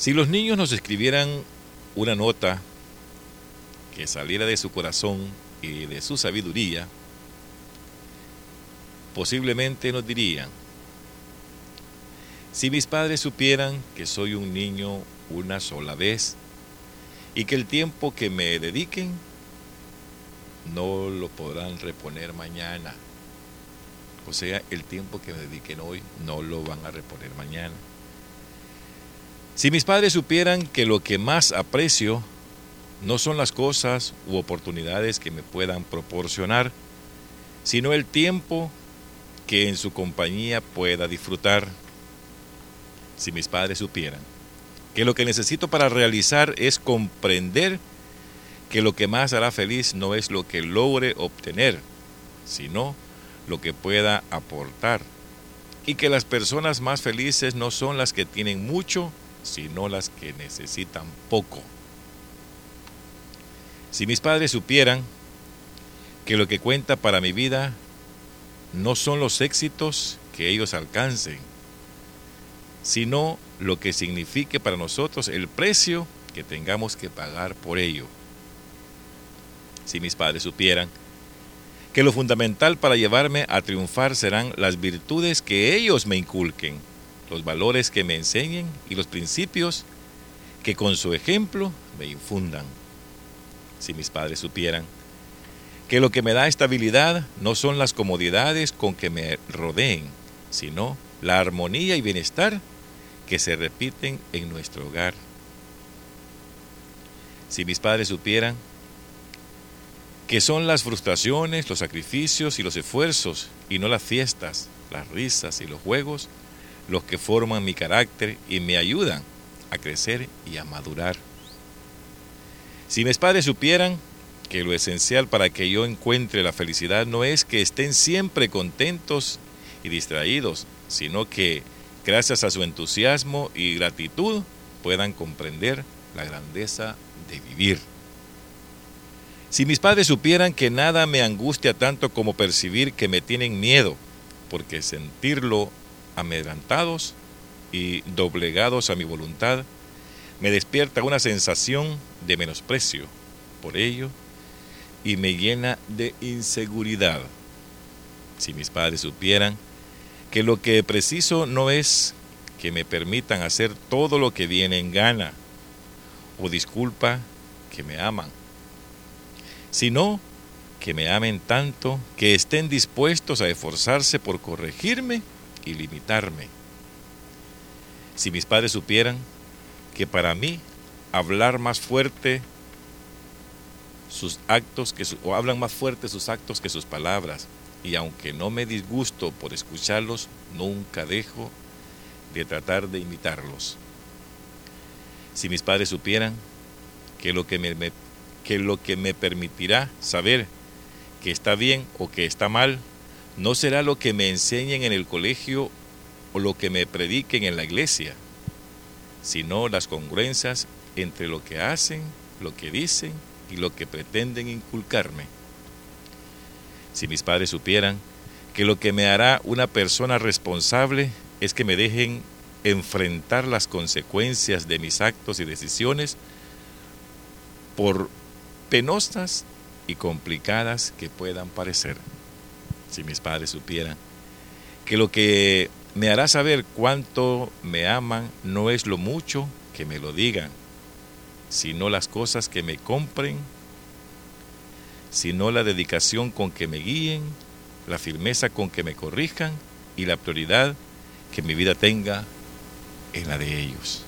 Si los niños nos escribieran una nota que saliera de su corazón y de su sabiduría, posiblemente nos dirían, si mis padres supieran que soy un niño una sola vez y que el tiempo que me dediquen no lo podrán reponer mañana. O sea, el tiempo que me dediquen hoy no lo van a reponer mañana. Si mis padres supieran que lo que más aprecio no son las cosas u oportunidades que me puedan proporcionar, sino el tiempo que en su compañía pueda disfrutar. Si mis padres supieran que lo que necesito para realizar es comprender que lo que más hará feliz no es lo que logre obtener, sino lo que pueda aportar. Y que las personas más felices no son las que tienen mucho, sino las que necesitan poco. Si mis padres supieran que lo que cuenta para mi vida no son los éxitos que ellos alcancen, sino lo que signifique para nosotros el precio que tengamos que pagar por ello. Si mis padres supieran que lo fundamental para llevarme a triunfar serán las virtudes que ellos me inculquen, los valores que me enseñen y los principios que con su ejemplo me infundan si mis padres supieran que lo que me da estabilidad no son las comodidades con que me rodeen, sino la armonía y bienestar que se repiten en nuestro hogar. Si mis padres supieran que son las frustraciones, los sacrificios y los esfuerzos, y no las fiestas, las risas y los juegos, los que forman mi carácter y me ayudan a crecer y a madurar. Si mis padres supieran que lo esencial para que yo encuentre la felicidad no es que estén siempre contentos y distraídos, sino que gracias a su entusiasmo y gratitud puedan comprender la grandeza de vivir. Si mis padres supieran que nada me angustia tanto como percibir que me tienen miedo, porque sentirlo amedrantados y doblegados a mi voluntad me despierta una sensación de menosprecio por ello y me llena de inseguridad. Si mis padres supieran que lo que preciso no es que me permitan hacer todo lo que viene en gana, o disculpa que me aman, sino que me amen tanto que estén dispuestos a esforzarse por corregirme y limitarme. Si mis padres supieran que para mí hablar más fuerte sus actos que o hablan más fuerte sus actos que sus palabras y aunque no me disgusto por escucharlos nunca dejo de tratar de imitarlos si mis padres supieran que lo que me, que lo que me permitirá saber que está bien o que está mal no será lo que me enseñen en el colegio o lo que me prediquen en la iglesia sino las congruencias entre lo que hacen, lo que dicen y lo que pretenden inculcarme. Si mis padres supieran que lo que me hará una persona responsable es que me dejen enfrentar las consecuencias de mis actos y decisiones, por penosas y complicadas que puedan parecer. Si mis padres supieran que lo que me hará saber cuánto me aman no es lo mucho que me lo digan, sino las cosas que me compren, sino la dedicación con que me guíen, la firmeza con que me corrijan y la prioridad que mi vida tenga en la de ellos.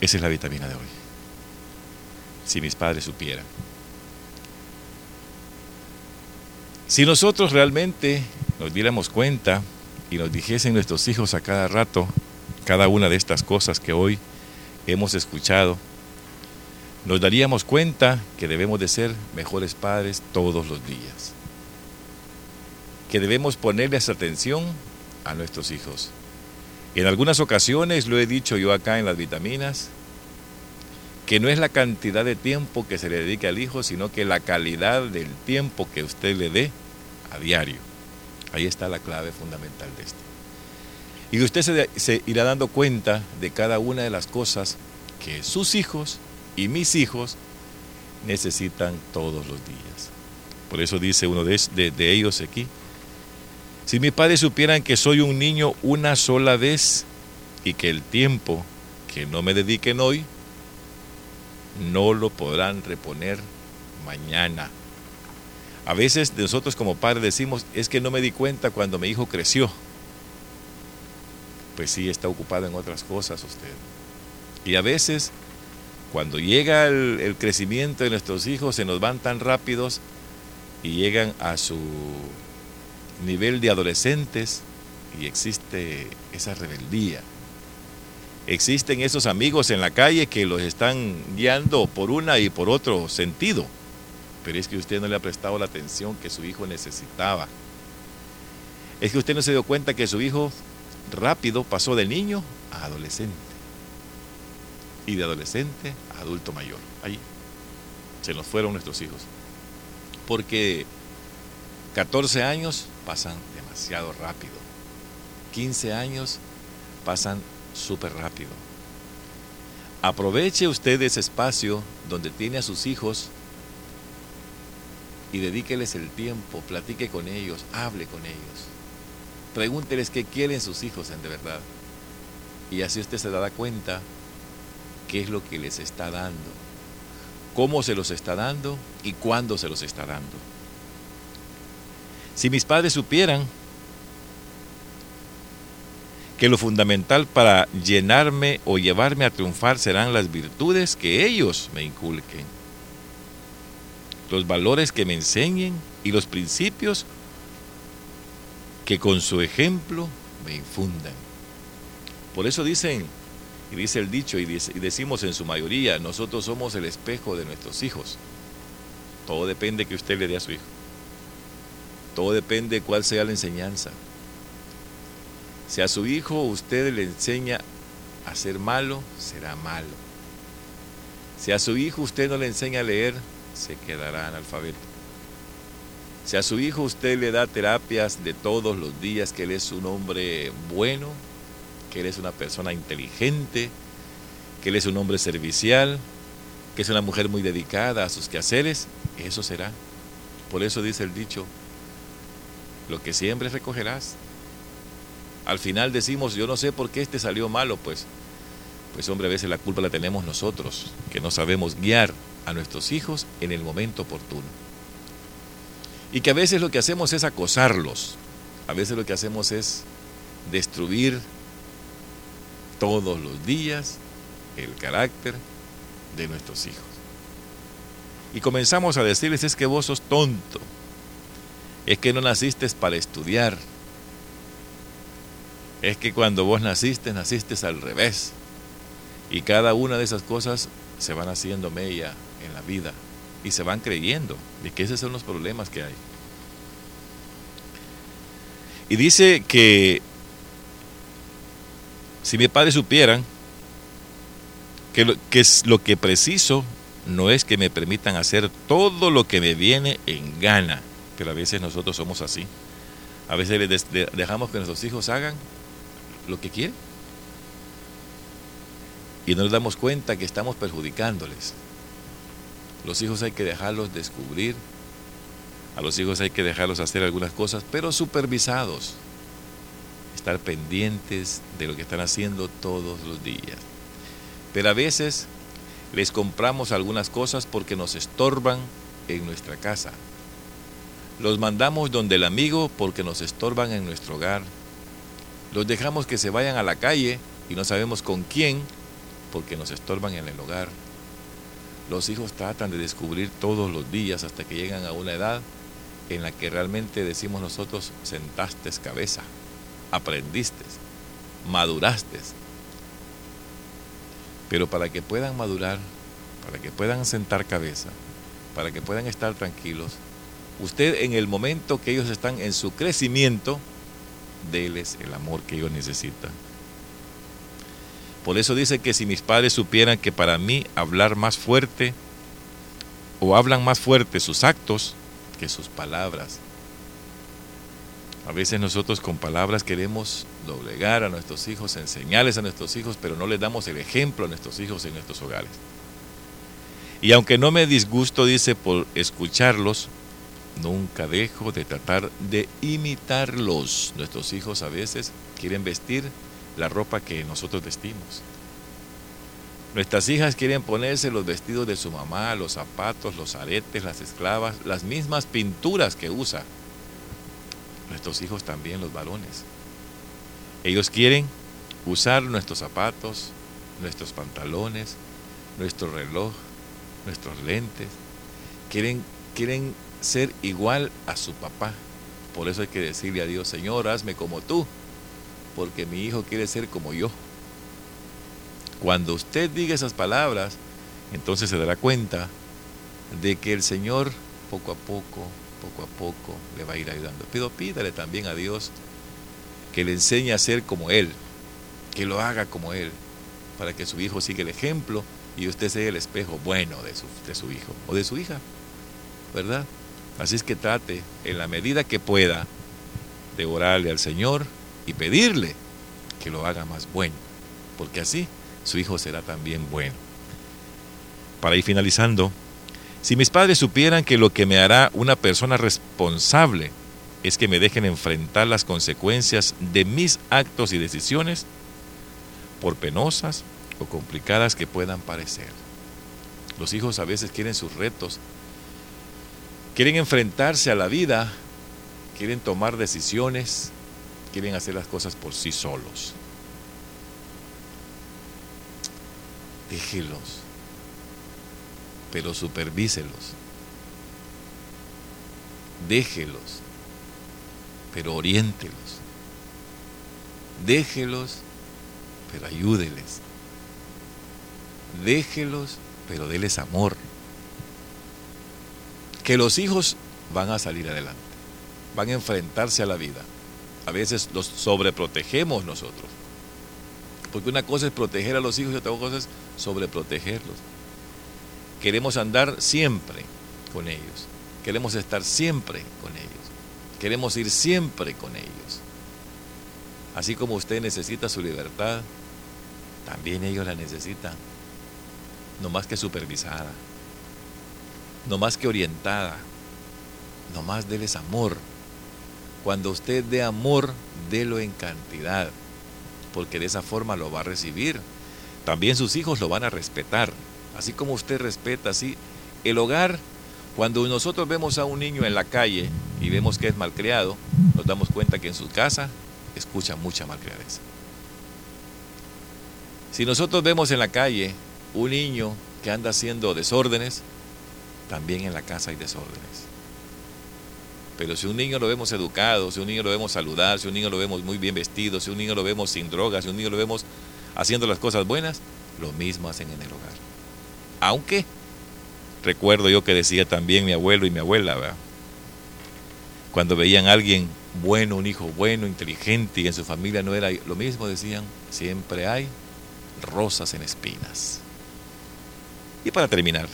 Esa es la vitamina de hoy. Si mis padres supieran. Si nosotros realmente nos diéramos cuenta y nos dijesen nuestros hijos a cada rato cada una de estas cosas que hoy hemos escuchado, nos daríamos cuenta que debemos de ser mejores padres todos los días, que debemos ponerles atención a nuestros hijos. En algunas ocasiones lo he dicho yo acá en las vitaminas, que no es la cantidad de tiempo que se le dedique al hijo, sino que la calidad del tiempo que usted le dé a diario. Ahí está la clave fundamental de esto. Y usted se, irá dando cuenta de cada una de las cosas que sus hijos y mis hijos necesitan todos los días. Por eso dice uno de ellos aquí, si mis padres supieran que soy un niño una sola vez y que el tiempo que no me dediquen hoy, no lo podrán reponer mañana. A veces nosotros como padres decimos, es que no me di cuenta cuando mi hijo creció. Pues sí, está ocupado en otras cosas usted. Y a veces, cuando llega el, el crecimiento de nuestros hijos, se nos van tan rápidos y llegan a su nivel de adolescentes y existe esa rebeldía. Existen esos amigos en la calle que los están guiando por una y por otro sentido, pero es que usted no le ha prestado la atención que su hijo necesitaba. Es que usted no se dio cuenta que su hijo rápido pasó de niño a adolescente y de adolescente a adulto mayor. Ahí se nos fueron nuestros hijos. Porque 14 años pasan demasiado rápido. 15 años pasan súper rápido. Aproveche usted ese espacio donde tiene a sus hijos y dedíqueles el tiempo, platique con ellos, hable con ellos. Pregúnteles qué quieren sus hijos en de verdad. Y así usted se dará cuenta qué es lo que les está dando, cómo se los está dando y cuándo se los está dando. Si mis padres supieran que lo fundamental para llenarme o llevarme a triunfar serán las virtudes que ellos me inculquen, los valores que me enseñen y los principios que con su ejemplo me infundan. Por eso dicen, y dice el dicho, y, decimos en su mayoría, nosotros somos el espejo de nuestros hijos. Todo depende que usted le dé a su hijo. Todo depende de cuál sea la enseñanza. Si a su hijo usted le enseña a ser malo, será malo. Si a su hijo usted no le enseña a leer, se quedará analfabeto. Si a su hijo usted le da terapias de todos los días, que él es un hombre bueno, que él es una persona inteligente, que él es un hombre servicial, que es una mujer muy dedicada a sus quehaceres, eso será. Por eso dice el dicho, lo que siempre recogerás. Al final decimos, yo no sé por qué este salió malo, pues, pues hombre, a veces la culpa la tenemos nosotros, que no sabemos guiar a nuestros hijos en el momento oportuno. Y que a veces lo que hacemos es acosarlos, a veces lo que hacemos es destruir todos los días el carácter de nuestros hijos. Y comenzamos a decirles, es que vos sos tonto, es que no naciste para estudiar. Es que cuando vos naciste, naciste al revés. Y cada una de esas cosas se van haciendo mella en la vida y se van creyendo de que esos son los problemas que hay. Y dice que si mi padre supieran que lo que, es lo que preciso no es que me permitan hacer todo lo que me viene en gana, pero a veces nosotros somos así. A veces dejamos que nuestros hijos hagan lo que quieren. Y no nos damos cuenta que estamos perjudicándoles. Los hijos hay que dejarlos descubrir. A los hijos hay que dejarlos hacer algunas cosas, pero supervisados. Estar pendientes de lo que están haciendo todos los días. Pero a veces les compramos algunas cosas porque nos estorban en nuestra casa. Los mandamos donde el amigo porque nos estorban en nuestro hogar. Los dejamos que se vayan a la calle y no sabemos con quién porque nos estorban en el hogar. Los hijos tratan de descubrir todos los días hasta que llegan a una edad en la que realmente decimos nosotros sentaste cabeza, aprendiste, maduraste. Pero para que puedan madurar, para que puedan sentar cabeza, para que puedan estar tranquilos, usted en el momento que ellos están en su crecimiento, déles el amor que ellos necesitan. Por eso dice que si mis padres supieran que para mí hablar más fuerte o hablan más fuerte sus actos que sus palabras. A veces nosotros con palabras queremos doblegar a nuestros hijos, enseñarles a nuestros hijos, pero no les damos el ejemplo a nuestros hijos en nuestros hogares. Y aunque no me disgusto, dice, por escucharlos, nunca dejo de tratar de imitarlos. Nuestros hijos a veces quieren vestir la ropa que nosotros vestimos. Nuestras hijas quieren ponerse los vestidos de su mamá, los zapatos, los aretes, las esclavas, las mismas pinturas que usa. Nuestros hijos también, los varones. Ellos quieren usar nuestros zapatos, nuestros pantalones, nuestro reloj, nuestros lentes. Quieren, quieren ser igual a su papá. Por eso hay que decirle a Dios, Señor, hazme como tú, porque mi hijo quiere ser como yo. Cuando usted diga esas palabras, entonces se dará cuenta de que el Señor poco a poco, poco a poco le va a ir ayudando. Pero pídale también a Dios que le enseñe a ser como Él, que lo haga como Él, para que su hijo siga el ejemplo y usted sea el espejo bueno de su, de su hijo o de su hija, ¿verdad? Así es que trate, en la medida que pueda, de orarle al Señor y pedirle que lo haga más bueno, porque así su hijo será también bueno. Para ir finalizando, si mis padres supieran que lo que me hará una persona responsable es que me dejen enfrentar las consecuencias de mis actos y decisiones, por penosas o complicadas que puedan parecer. Los hijos a veces quieren sus retos, quieren enfrentarse a la vida, quieren tomar decisiones, quieren hacer las cosas por sí solos. déjelos, pero supervíselos. Déjelos, pero oriéntelos. Déjelos, pero ayúdeles. Déjelos, pero déles amor. Que los hijos van a salir adelante, van a enfrentarse a la vida. A veces los sobreprotegemos nosotros. Porque una cosa es proteger a los hijos y otra cosa es sobreprotegerlos. Queremos andar siempre con ellos. Queremos estar siempre con ellos. Queremos ir siempre con ellos. Así como usted necesita su libertad, también ellos la necesitan. No más que supervisada. No más que orientada. No más déles amor. Cuando usted dé amor, délo en cantidad porque de esa forma lo va a recibir. También sus hijos lo van a respetar, así como usted respeta, así. El hogar, cuando nosotros vemos a un niño en la calle y vemos que es malcriado, nos damos cuenta que en su casa escucha mucha malcriadeza. Si nosotros vemos en la calle un niño que anda haciendo desórdenes, también en la casa hay desórdenes. Pero si un niño lo vemos educado, si un niño lo vemos saludar, si un niño lo vemos muy bien vestido, si un niño lo vemos sin drogas, si un niño lo vemos haciendo las cosas buenas, lo mismo hacen en el hogar. Aunque recuerdo yo que decía también mi abuelo y mi abuela, cuando veían a alguien bueno, un hijo bueno, inteligente y en su familia no era lo mismo, decían, siempre hay rosas en espinas. Y para terminar,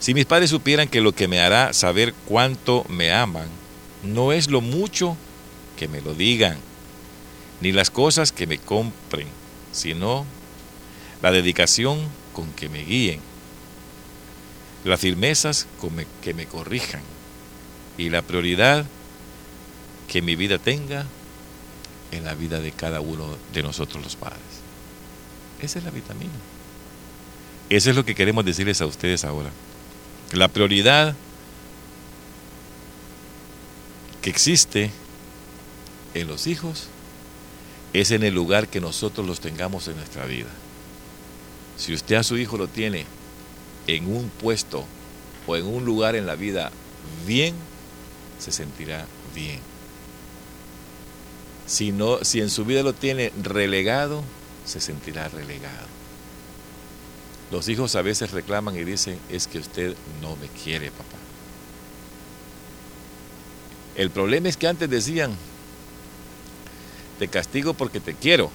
si mis padres supieran que lo que me hará saber cuánto me aman no es lo mucho que me lo digan, ni las cosas que me compren, sino la dedicación con que me guíen, las firmezas con que me corrijan y la prioridad que mi vida tenga en la vida de cada uno de nosotros los padres. Esa es la vitamina. Eso es lo que queremos decirles a ustedes ahora. La prioridad que existe en los hijos es en el lugar que nosotros los tengamos en nuestra vida. Si usted a su hijo lo tiene en un puesto o en un lugar en la vida bien, se sentirá bien. Si, no, si en su vida lo tiene relegado, se sentirá relegado. Los hijos a veces reclaman y dicen, es que usted no me quiere, papá. El problema es que antes decían, te castigo porque te quiero.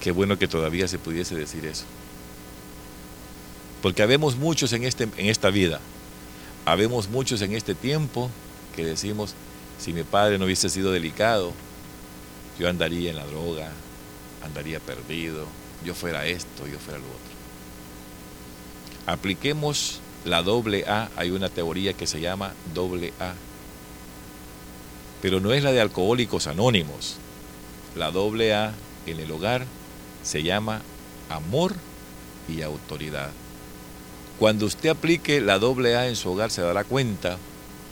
Qué bueno que todavía se pudiese decir eso. Porque habemos muchos en, este, en esta vida, habemos muchos en este tiempo que decimos, Si mi padre no hubiese sido delicado, yo andaría en la droga, andaría perdido, yo fuera esto, yo fuera lo otro. Apliquemos la doble A, hay una teoría que se llama doble A, pero no es la de alcohólicos anónimos. La doble A en el hogar se llama amor y autoridad. Cuando usted aplique la doble A en su hogar se dará cuenta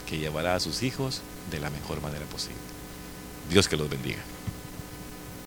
que llevará a sus hijos de la mejor manera posible. Dios que los bendiga.